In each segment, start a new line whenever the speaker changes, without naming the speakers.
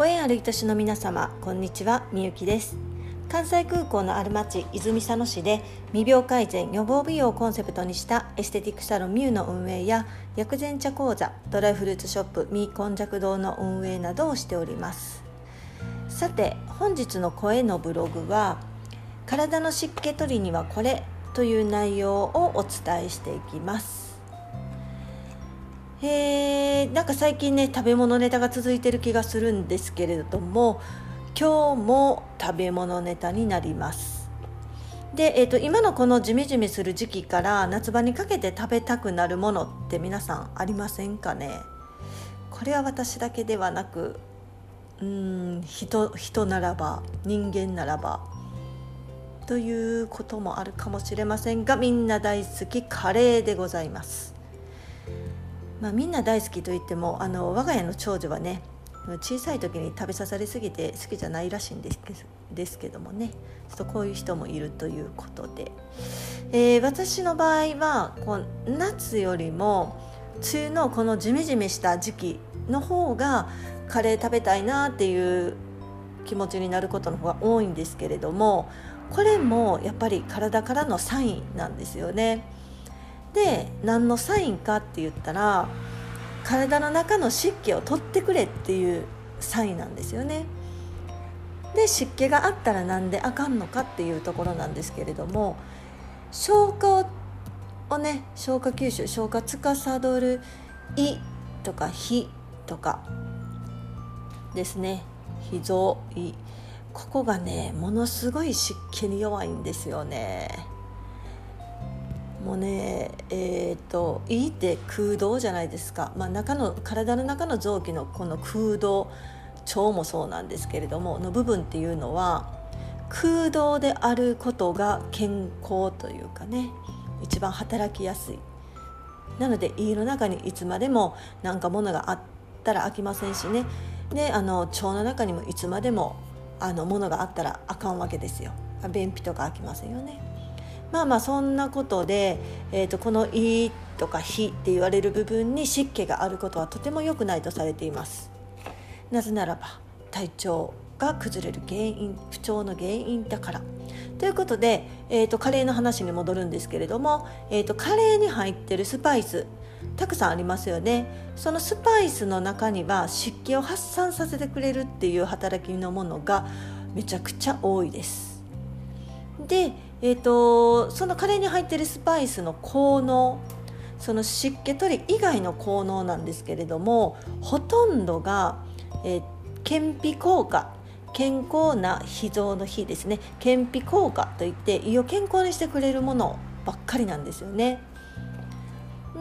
ご縁ある愛しの皆様こんにちはみゆきです。関西空港のある町泉佐野市で未病改善予防美容をコンセプトにしたエステティックサロンミューの運営や薬膳茶講座ドライフルーツショップミーコンジャク堂の運営などをしております。さて本日の声のブログは体の湿気取りにはこれという内容をお伝えしていきます。えー、なんか最近ね食べ物ネタが続いてる気がするんですけれども今日も食べ物ネタになります。で、えーと、今のこのジメジメする時期から夏場にかけて食べたくなるものって皆さんありませんかね？これは私だけではなくうん人人ならば人間ならばということもあるかもしれませんがみんな大好きカレーでございます。まあ、みんな大好きといってもあの我が家の長女はね小さい時に食べさされすぎて好きじゃないらしいんですけですけどもねちょっとこういう人もいるということで、えー、私の場合はこう夏よりも梅雨のこのジメジメした時期の方がカレー食べたいなっていう気持ちになることの方が多いんですけれどもこれもやっぱり体からのサインなんですよね。で何のサインかって言ったら体の中の湿気を取ってくれっていうサインなんですよね。で湿気があったらなんであかんのかっていうところなんですけれども消化をね消化吸収消化司る胃とか脾とかですね脾臓胃ここがねものすごい湿気に弱いんですよね。もうねえーと、胃って空洞じゃないですか、まあ、中の体の中の臓器のこの空洞腸もそうなんですけれどもの部分っていうのは空洞であることが健康というかね一番働きやすい。なので胃の中にいつまでも何かものがあったら飽きませんしね。であの腸の中にもいつまでもあのものがあったらあかんわけですよ。便秘とか飽きませんよね。まあまあそんなことで、えーと、この「胃」とか「火」って言われる部分に湿気があることはとても良くないとされています。なぜならば体調が崩れる原因不調の原因だから。ということで、えーと、カレーの話に戻るんですけれども、えーとカレーに入ってるスパイスたくさんありますよね。そのスパイスの中には湿気を発散させてくれるっていう働きのものがめちゃくちゃ多いです。でえーと、そのカレーに入ってるスパイスの効能その湿気取り以外の効能なんですけれどもほとんどが、えー、健脾効果健康な脾臓の日ですね健脾効果といって胃を健康にしてくれるものばっかりなんですよね。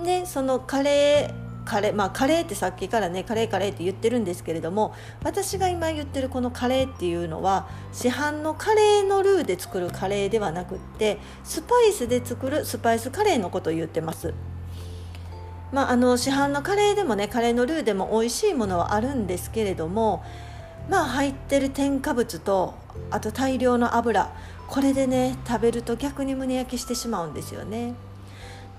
でそのカレーカレーまあカレーってさっきからねカレーカレーって言ってるんですけれども私が今言ってるこのカレーっていうのは市販のカレーのルーで作るカレーではなくってスパイスで作るスパイスカレーのことを言ってます。まあ、あの市販のカレーでもねカレーのルーでも美味しいものはあるんですけれどもまあ入ってる添加物とあと大量の油これでね食べると逆に胸焼けしてしまうんですよね。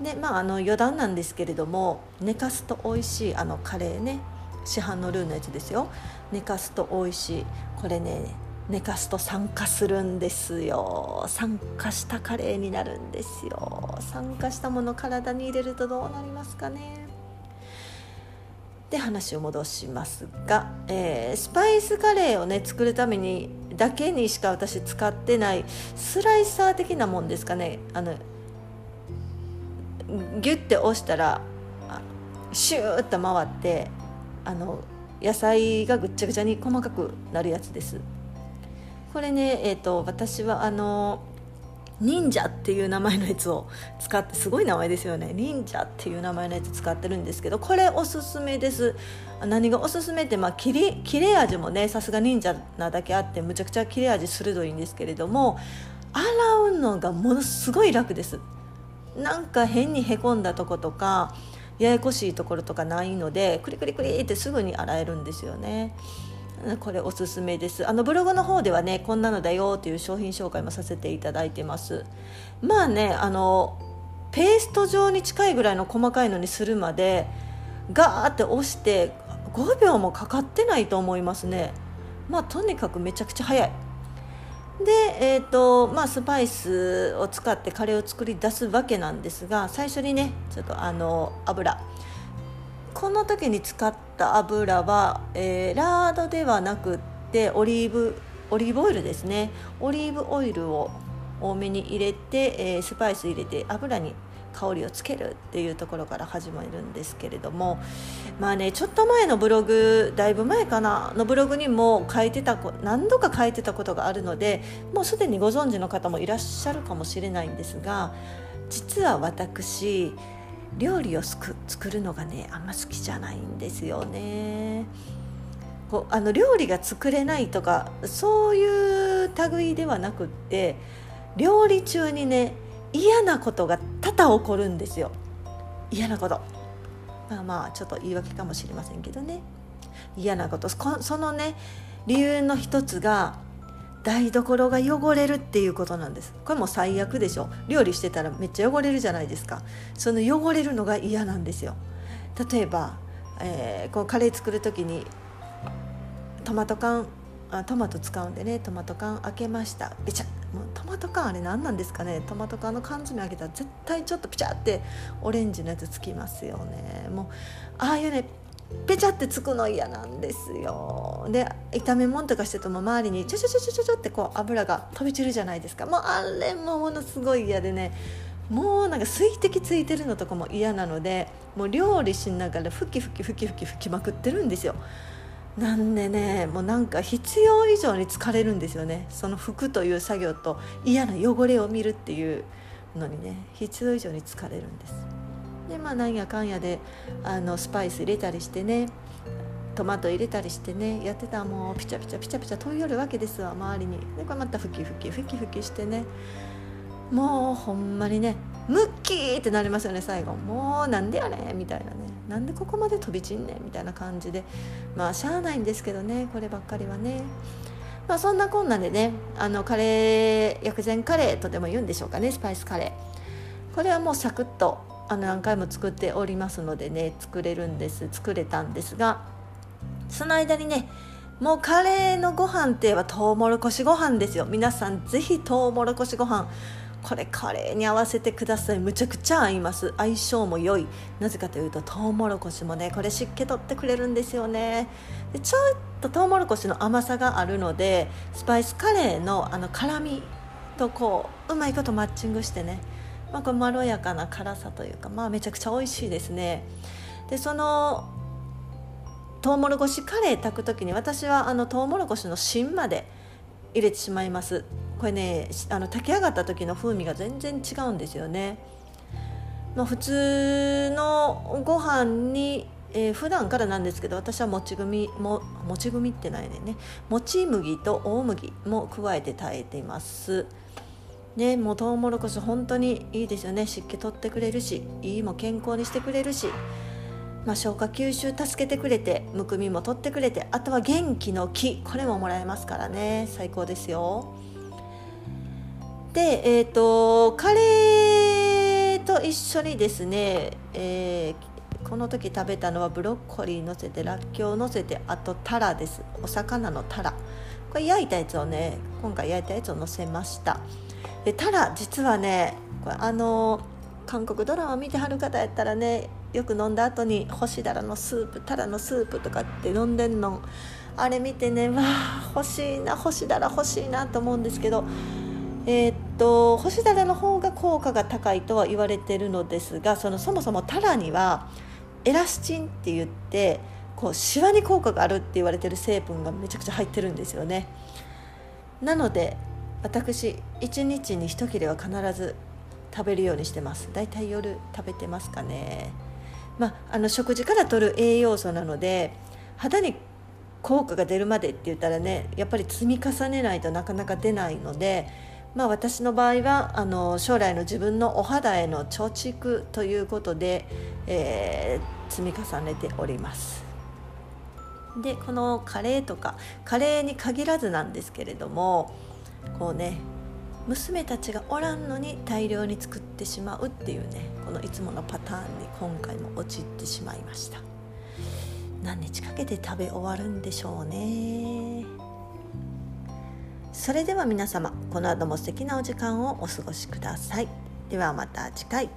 でまああの余談なんですけれども寝かすと美味しいあのカレーね市販のルーのやつですよ。寝かすと美味しいこれね寝かすと酸化するんですよ。酸化したカレーになるんですよ。酸化したもの体に入れるとどうなりますかね。で話を戻しますが、えー、スパイスカレーをね作るためにだけにしか私使ってないスライサー的なもんですかね。あのギュッて押したらシューッと回ってあの野菜がぐっちゃぐちゃに細かくなるやつです。これね、えーと、私はあの忍者っていう名前のやつを使ってすごい名前ですよね。忍者っていう名前のやつ使ってるんですけどこれおすすめです。何がおすすめってまあ切れ切れ味もねさすが忍者なだけあってむちゃくちゃ切れ味鋭いんですけれども洗うのがものすごい楽です。なんか変にへこんだとことかややこしいところとかないのでクリクリクリってすぐに洗えるんですよね。これおすすめです。あのブログの方ではねこんなのだよという商品紹介もさせていただいてます。まあねあのペースト状に近いぐらいの細かいのにするまでガーって押して5秒もかかってないと思いますね。まあとにかくめちゃくちゃ早い。で、えーとまあ、スパイスを使ってカレーを作り出すわけなんですが最初にねちょっとあの油。この時に使った油は、えー、ラードではなくってオリーブオリーブオイルですね。オリーブオイルを多めに入れて、えー、スパイス入れて油に香りをつけるっていうところから始まるんですけれどもまあねちょっと前のブログだいぶ前かなのブログにも書いてた何度か書いてたことがあるのでもうすでにご存知の方もいらっしゃるかもしれないんですが実は私料理を作るのがねあんま好きじゃないんですよね。こうあの料理が作れないとかそういう類ではなくって料理中にね嫌なことが多々起こるんですよ。嫌なこと。まあまあちょっと言い訳かもしれませんけどね。嫌なこと。そのね理由の一つが台所が汚れるっていうことなんです。これも最悪でしょ。料理してたらめっちゃ汚れるじゃないですか。その汚れるのが嫌なんですよ。例えば、えー、こうカレー作る時にトマト缶あトマト使うんでねトマト缶開けました。べちゃもうトマト缶あれ何なんですかね。トマト缶の缶詰開けたら絶対ちょっとピチャってオレンジのやつつきますよね。もうああいうねペチャってつくの嫌なんですよ。で炒め物とかしてても周りにちょちょちょちょちょってこう油が飛び散るじゃないですか。もうあれもものすごい嫌でね。もうなんか水滴ついてるのとかも嫌なのでもう料理しながらふきふきふきふき吹きまくってるんですよ。なんでねもうなんか必要以上に疲れるんですよね。その服という作業と嫌な汚れを見るっていうのにね必要以上に疲れるんです。でまあなんやかんやであのスパイス入れたりしてねトマト入れたりしてねやってたらもうピチャピチャピチャピチャ飛び寄るわけですわ周りに。でこれまたふきふきふきふきしてね。もうほんまにねムッキーってなりますよね最後。もうなんでやねみたいなね。なんでここまで飛び散んねんみたいな感じでまあしゃあないんですけどねこればっかりはね。まあそんなこんなでねあのカレー薬膳カレーとでも言うんでしょうかねスパイスカレー。これはもうサクッとあの何回も作っておりますのでね作れるんです作れたんですがその間にねもうカレーのご飯って言えばトウモロコシご飯ですよ。皆さんぜひトウモロコシご飯これカレーに合わせてください。むちゃくちゃ合います。相性も良い。なぜかというとトウモロコシもねこれ湿気取ってくれるんですよね。でちょっとトウモロコシの甘さがあるのでスパイスカレーのあの辛みとこううまいことマッチングしてね、まあ、これまろやかな辛さというかまあめちゃくちゃ美味しいですね。でそのトウモロコシカレー炊く時に私はあのトウモロコシの芯まで入れてしまいます。これねあの炊き上がった時の風味が全然違うんですよね。まあ、普通のご飯にえー、普段からなんですけど私はもち組ももち組ってないね。ねもち麦と大麦も加えて炊いています。ねもうトウモロコシ本当にいいですよね。湿気取ってくれるしいいも健康にしてくれるし。まあ、消化吸収助けてくれてむくみも取ってくれてあとは元気の木これももらえますからね。最高ですよ。でえっ、ー、とカレーと一緒にですね、えー、この時食べたのはブロッコリーのせてらっきょうのせてあとタラです。お魚のタラ。これ焼いたやつをね今回焼いたやつをのせました。でタラ実はねこれあの韓国ドラマ見てはる方やったらねよく飲んだ後に干しだらのスープタラのスープとかって飲んでんの。あれ見てねわあ欲しいな干しだら欲しいなと思うんですけどえー、っと干しだらの方が効果が高いとは言われてるのですがそのそもそもタラにはエラスチンって言ってこうシワに効果があるって言われてる成分がめちゃくちゃ入ってるんですよね。なので私1日に1切れは必ず食べるようにしてます。だいたい夜食べてますかね。まあ、あの食事から取る栄養素なので肌に効果が出るまでって言ったらねやっぱり積み重ねないとなかなか出ないので、まあ、私の場合はあの将来の自分のお肌への貯蓄ということで、えー、積み重ねております。でこのカレーとかカレーに限らずなんですけれどもこうね娘たちがおらんのに大量に作ってしまうっていうねこのいつものパターンに今回も陥ってしまいました何日かけて食べ終わるんでしょうねそれでは皆様この後も素敵なお時間をお過ごしください。ではまた次回。